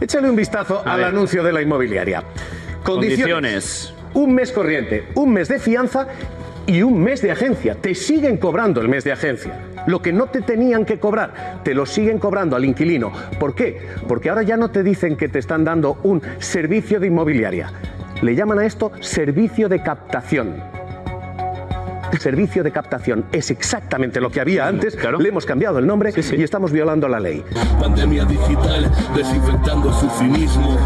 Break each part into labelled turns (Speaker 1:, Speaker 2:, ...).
Speaker 1: Échale un vistazo
Speaker 2: A
Speaker 1: al
Speaker 2: ver.
Speaker 1: anuncio de la inmobiliaria.
Speaker 2: Condiciones.
Speaker 1: Un mes corriente, un mes de fianza y un mes de agencia. Te siguen cobrando el mes de agencia. Lo que no te tenían que cobrar, te lo siguen cobrando al inquilino. ¿Por qué? Porque ahora ya no te dicen que te están dando un servicio de inmobiliaria. Le llaman a esto servicio de captación. Servicio de captación es exactamente lo que había antes. Le hemos cambiado el nombre y estamos violando la ley.
Speaker 3: Pandemia digital, desinfectando su cinismo.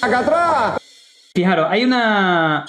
Speaker 1: ¡Acá atrás!
Speaker 4: Fijaros, hay una.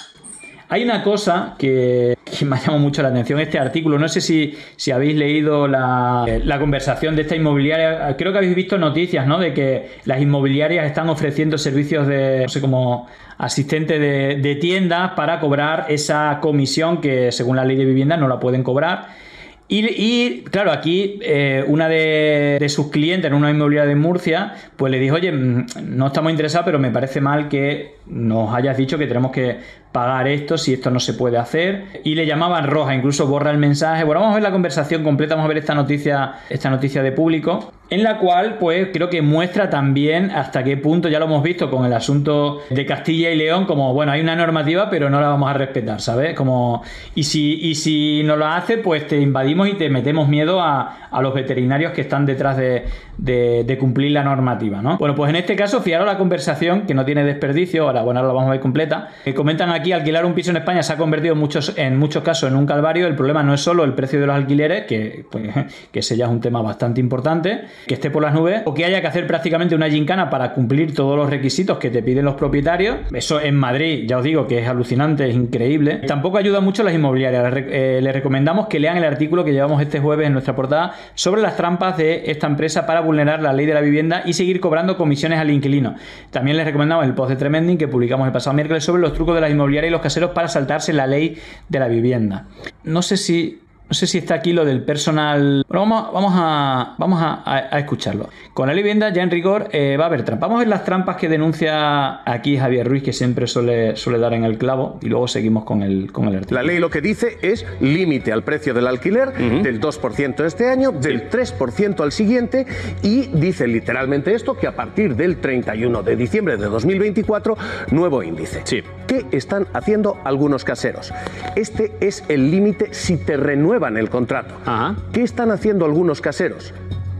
Speaker 4: Hay una cosa que, que me ha llamado mucho la atención, este artículo. No sé si, si habéis leído la, la conversación de esta inmobiliaria. Creo que habéis visto noticias, ¿no? De que las inmobiliarias están ofreciendo servicios de, no sé, como asistente de, de tiendas para cobrar esa comisión que según la ley de vivienda no la pueden cobrar. Y, claro, aquí eh, una de, de sus clientes en una inmobiliaria de Murcia, pues le dijo, oye, mm, no estamos interesados, pero me parece mal que nos hayas dicho que tenemos que pagar esto si esto no se puede hacer. Y le llamaban roja, incluso borra el mensaje. Bueno, vamos a ver la conversación completa, vamos a ver esta noticia, esta noticia de público, en la cual, pues creo que muestra también hasta qué punto, ya lo hemos visto con el asunto de Castilla y León, como, bueno, hay una normativa, pero no la vamos a respetar, ¿sabes? Como, y si, y si no lo hace, pues te invadimos y te metemos miedo a, a los veterinarios que están detrás de, de, cumplir la normativa, ¿no? Bueno, pues en este caso, fijaros la conversación, que no tiene desperdicio, ahora, bueno, ahora la vamos a ver completa. Que comentan aquí, alquilar un piso en España se ha convertido en muchos, en muchos casos en un calvario. El problema no es solo el precio de los alquileres, que, pues, que ese ya es un tema bastante importante, que esté por las nubes, o que haya que hacer prácticamente una gincana para cumplir todos los requisitos que te piden los propietarios. Eso en Madrid, ya os digo que es alucinante, es increíble. Tampoco ayuda mucho las inmobiliarias. Les, eh, les recomendamos que lean el artículo que llevamos este jueves en nuestra portada sobre las trampas de esta empresa para vulnerar la ley de la vivienda y seguir cobrando comisiones al inquilino. También les recomendamos el post de Tremending que publicamos el pasado miércoles sobre los trucos de las inmobiliarias y los caseros para saltarse la ley de la vivienda. No sé si no sé si está aquí lo del personal. Bueno, vamos, vamos, a, vamos a, a, a escucharlo. Con la vivienda ya en rigor eh, va a haber trampas. Vamos a ver las trampas que denuncia aquí Javier Ruiz, que siempre suele, suele dar en el clavo, y luego seguimos con el, con el artículo.
Speaker 1: La ley lo que dice es límite al precio del alquiler uh -huh. del 2% este año, del 3% al siguiente, y dice literalmente esto, que a partir del 31 de diciembre de 2024, nuevo índice.
Speaker 2: Sí.
Speaker 1: ¿Qué están haciendo algunos caseros? Este es el límite si te renuevan el contrato.
Speaker 2: Ajá.
Speaker 1: ¿Qué están haciendo algunos caseros?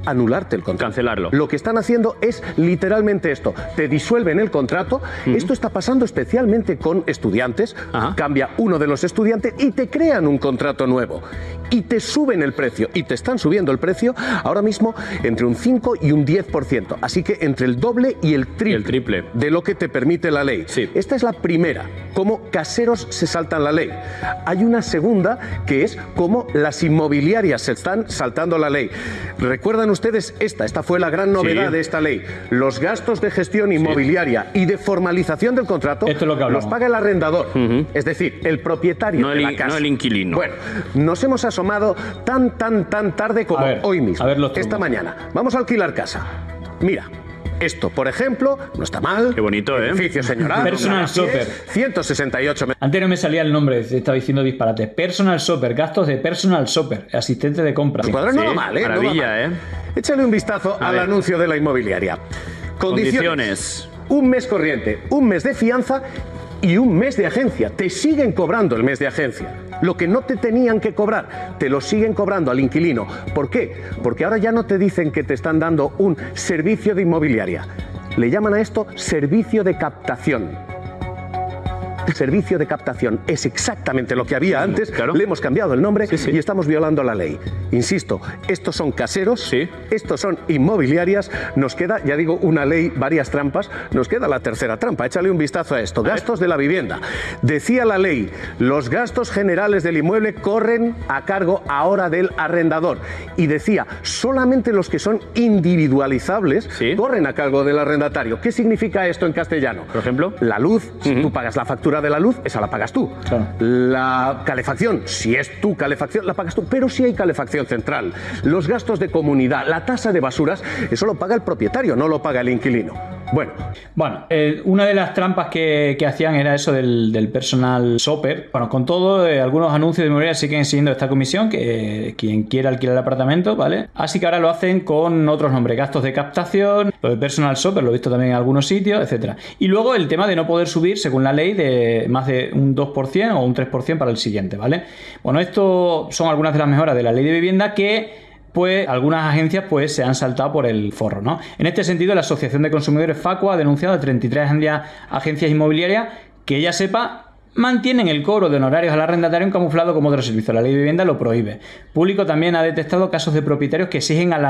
Speaker 1: Anularte el contrato.
Speaker 2: Cancelarlo.
Speaker 1: Lo que están haciendo es literalmente esto. Te disuelven el contrato. Uh -huh. Esto está pasando especialmente con estudiantes.
Speaker 2: Ajá.
Speaker 1: Cambia uno de los estudiantes y te crean un contrato nuevo. Y te suben el precio. Y te están subiendo el precio ahora mismo entre un 5 y un 10%. Así que entre el doble y el triple,
Speaker 2: el triple.
Speaker 1: de lo que te permite la ley.
Speaker 2: Sí.
Speaker 1: Esta es la primera. Cómo caseros se saltan la ley. Hay una segunda que es cómo las inmobiliarias se están saltando la ley. ¿Recuerdan ustedes esta? Esta fue la gran novedad
Speaker 2: sí.
Speaker 1: de esta ley. Los gastos de gestión inmobiliaria sí. y de formalización del contrato
Speaker 4: Esto es lo que
Speaker 1: los paga el arrendador,
Speaker 2: Uh -huh.
Speaker 1: es decir, el propietario
Speaker 2: no
Speaker 1: de
Speaker 2: el,
Speaker 1: la casa.
Speaker 2: No el inquilino.
Speaker 1: Bueno, nos hemos asomado tan, tan, tan tarde como
Speaker 4: ver,
Speaker 1: hoy mismo,
Speaker 4: a ver los
Speaker 1: esta mañana. Vamos a alquilar casa. Mira, esto, por ejemplo, no está mal.
Speaker 2: Qué bonito, ¿eh?
Speaker 1: Edificio señoral.
Speaker 4: Personal shopper.
Speaker 1: 168 metros.
Speaker 4: Antes no me salía el nombre, estaba diciendo disparates. Personal shopper, gastos de personal shopper, así de compra.
Speaker 1: Los cuadros no va mal, ¿eh?
Speaker 2: Maravilla,
Speaker 1: no va mal.
Speaker 2: ¿eh?
Speaker 1: Échale un vistazo
Speaker 2: A
Speaker 1: al
Speaker 2: ver.
Speaker 1: anuncio de la inmobiliaria. Condiciones.
Speaker 2: Condiciones.
Speaker 1: Un mes corriente, un mes de fianza y un mes de agencia. Te siguen cobrando el mes de agencia. Lo que no te tenían que cobrar, te lo siguen cobrando al inquilino. ¿Por qué? Porque ahora ya no te dicen que te están dando un servicio de inmobiliaria. Le llaman a esto servicio de captación. Servicio de captación es exactamente lo que había antes.
Speaker 2: Claro.
Speaker 1: Le hemos cambiado el nombre
Speaker 2: Sí, sí.
Speaker 1: y estamos violando la ley. Insisto, estos son caseros,
Speaker 2: Sí.
Speaker 1: estos son inmobiliarias. Nos queda, ya digo, una ley, varias trampas. Nos queda la tercera trampa. Échale un vistazo a esto. gastos de la vivienda. Decía la ley, los gastos generales del inmueble corren a cargo ahora del arrendador. Y decía, solamente los que son individualizables corren a cargo del arrendatario. ¿Qué significa esto en castellano?
Speaker 2: Por ejemplo.
Speaker 1: La luz, si tú pagas la factura de la luz, esa la pagas tú.
Speaker 4: Claro.
Speaker 1: La calefacción, si es tu calefacción, la pagas tú. Pero si hay calefacción central. Los gastos de comunidad, la tasa de basuras, eso lo paga el propietario, no lo paga el inquilino. Bueno.
Speaker 4: Bueno, eh, una de las trampas que, hacían era eso del, personal shopper. Bueno, con todo, eh, algunos anuncios de inmobiliaria siguen siendo esta comisión, que quien quiera alquilar el apartamento, ¿vale? Así que ahora lo hacen con otros nombres, gastos de captación, lo de personal shopper, lo he visto también en algunos sitios, etcétera. Y luego el tema de no poder subir, según la ley, de más de un 2% o un 3% para el siguiente, ¿vale? Bueno, esto son algunas de las mejoras de la ley de vivienda que pues algunas agencias pues se han saltado por el forro, ¿no? En este sentido, la Asociación de Consumidores Facua ha denunciado a 33 agencias inmobiliarias que ella sepa mantienen el cobro de honorarios al arrendatario en camuflado como otro servicio. La ley de vivienda lo prohíbe. Público también ha detectado casos de propietarios que exigen al,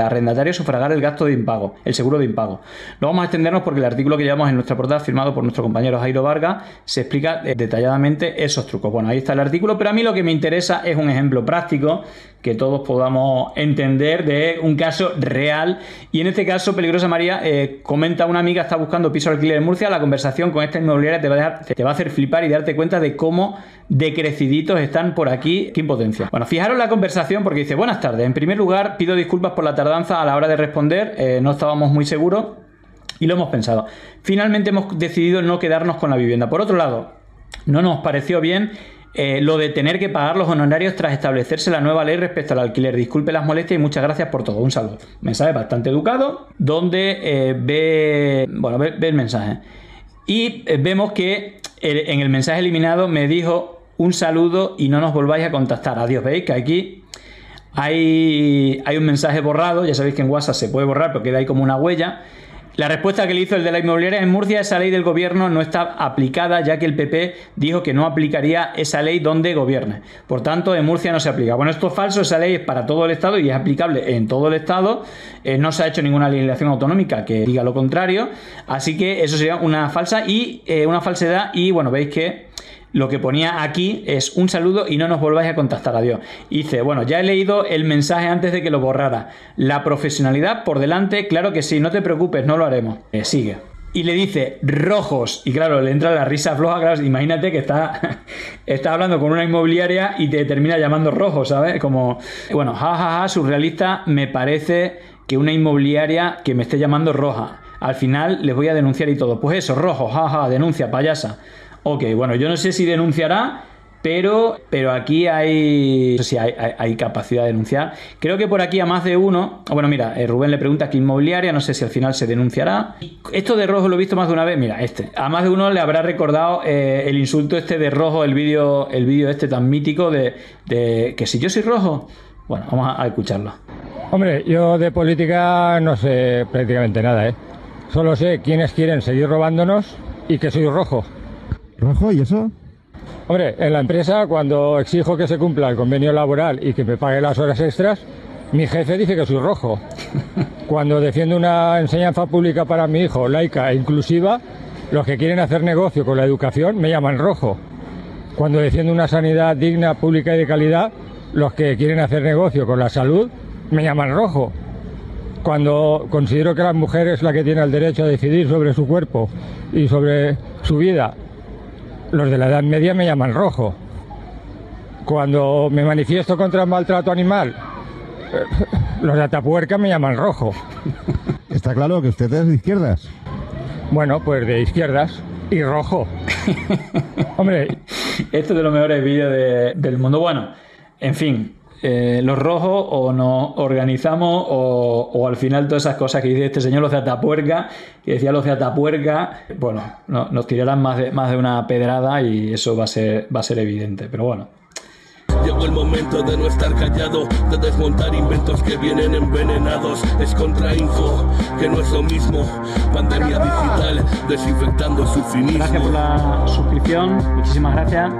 Speaker 4: arrendatario sufragar el gasto de impago, el seguro de impago. No vamos a extendernos porque el artículo que llevamos en nuestra portada, firmado por nuestro compañero Jairo Vargas, se explica eh, detalladamente esos trucos. Bueno, ahí está el artículo, pero a mí lo que me interesa es un ejemplo práctico que todos podamos entender de un caso real. Y en este caso, Peligrosa María eh, comenta una amiga está buscando piso alquiler en Murcia. La conversación con esta inmobiliaria te va, a te va a hacer flipar y darte cuenta de cómo decreciditos están por aquí. Qué impotencia. Bueno, fijaros la conversación porque dice: Buenas tardes. En primer lugar, pido disculpas por la tardanza a la hora de responder. Eh, no estábamos muy seguros y lo hemos pensado. Finalmente hemos decidido no quedarnos con la vivienda. Por otro lado, no nos pareció bien eh, lo de tener que pagar los honorarios tras establecerse la nueva ley respecto al alquiler. Disculpe las molestias y muchas gracias por todo. Un saludo. Mensaje bastante educado, donde eh, ve, bueno, ve, el mensaje. Y eh, vemos que en el mensaje eliminado me dijo un saludo y no nos volváis a contactar. Adiós, veis que aquí hay, hay un mensaje borrado. Ya sabéis que en WhatsApp se puede borrar, pero queda ahí como una huella. La respuesta que le hizo el de la inmobiliaria en Murcia, esa ley del gobierno no está aplicada, ya que el PP dijo que no aplicaría esa ley donde gobierne. Por tanto, en Murcia no se aplica. Bueno, esto es falso, esa ley es para todo el Estado y es aplicable en todo el Estado. Eh, no se ha hecho ninguna legislación autonómica que diga lo contrario. Así que eso sería una falsa y eh, una falsedad. Y bueno, veis que lo que ponía aquí es un saludo y no nos volváis a contactar. Adiós. Dice, bueno, ya he leído el mensaje antes de que lo borrara. La profesionalidad por delante, claro que sí, no te preocupes, no lo haremos. Eh, sigue. Y le dice rojos. Y claro, le entra la risa floja. Claro, imagínate que está, está hablando con una inmobiliaria y te termina llamando rojos, ¿sabes? Como, bueno, jajaja, ja, surrealista, me parece que una inmobiliaria que me esté llamando roja. Al final les voy a denunciar y todo. Pues eso, rojo, jaja, denuncia, payasa. Ok, bueno, yo no sé si denunciará, pero, pero aquí hay, no sé hay, capacidad de denunciar. Creo que por aquí a más de uno, bueno, mira, eh, Rubén le pregunta aquí inmobiliaria, no sé si al final se denunciará. Esto de rojo lo he visto más de una vez, mira, este. A más de uno le habrá recordado eh, el insulto este de rojo, el vídeo el vídeo este tan mítico de, que si yo soy rojo. Bueno, vamos a escucharlo.
Speaker 5: Hombre, yo de política no sé prácticamente nada, ¿eh? Solo sé quiénes quieren seguir robándonos y que soy rojo.
Speaker 6: ¿Rojo y eso?
Speaker 5: Hombre, en la empresa cuando exijo que se cumpla el convenio laboral y que me pague las horas extras, mi jefe dice que soy rojo. Cuando defiendo una enseñanza pública para mi hijo, laica e inclusiva, los que quieren hacer negocio con la educación me llaman rojo. Cuando defiendo una sanidad digna, pública y de calidad, los que quieren hacer negocio con la salud me llaman rojo. Cuando considero que la mujer es la que tiene el derecho a decidir sobre su cuerpo y sobre su vida los de la Edad Media me llaman rojo. Cuando me manifiesto contra el maltrato animal, eh, los de Atapuerca me llaman rojo.
Speaker 6: Está claro que usted es de izquierdas.
Speaker 5: Bueno, pues de izquierdas y rojo.
Speaker 4: Hombre. Esto es de los mejores vídeos del mundo. Bueno, en fin, eh, los rojos o nos organizamos o, al final todas esas cosas que dice este señor, los de Atapuerca, que decía los de Atapuerca, bueno, nos tirarán más de, más de una pedrada y eso va a ser, va a ser evidente, pero bueno.
Speaker 3: Llegó el momento de no estar callado, de desmontar inventos que vienen envenenados. Es contrainfo, que no es lo mismo. Pandemia digital, desinfectando su finismo.
Speaker 4: Gracias por la suscripción, muchísimas gracias.